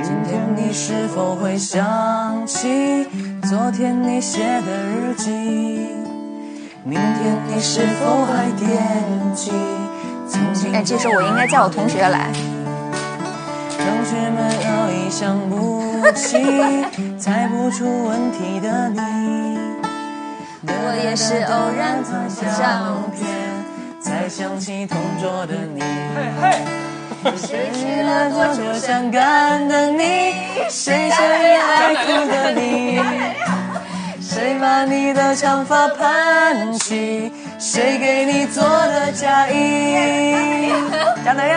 今天你是否会想起昨天你写的日记？明天你是否还惦记曾经？哎，这时候我应该叫我同学来。同学们早已想不起，猜不出问题的你。我也是偶然翻相片，才想起同桌的你。失去了多久相干的你，谁想也爱哭的你？谁把你的长发盘起？谁给你做的嫁衣？贾乃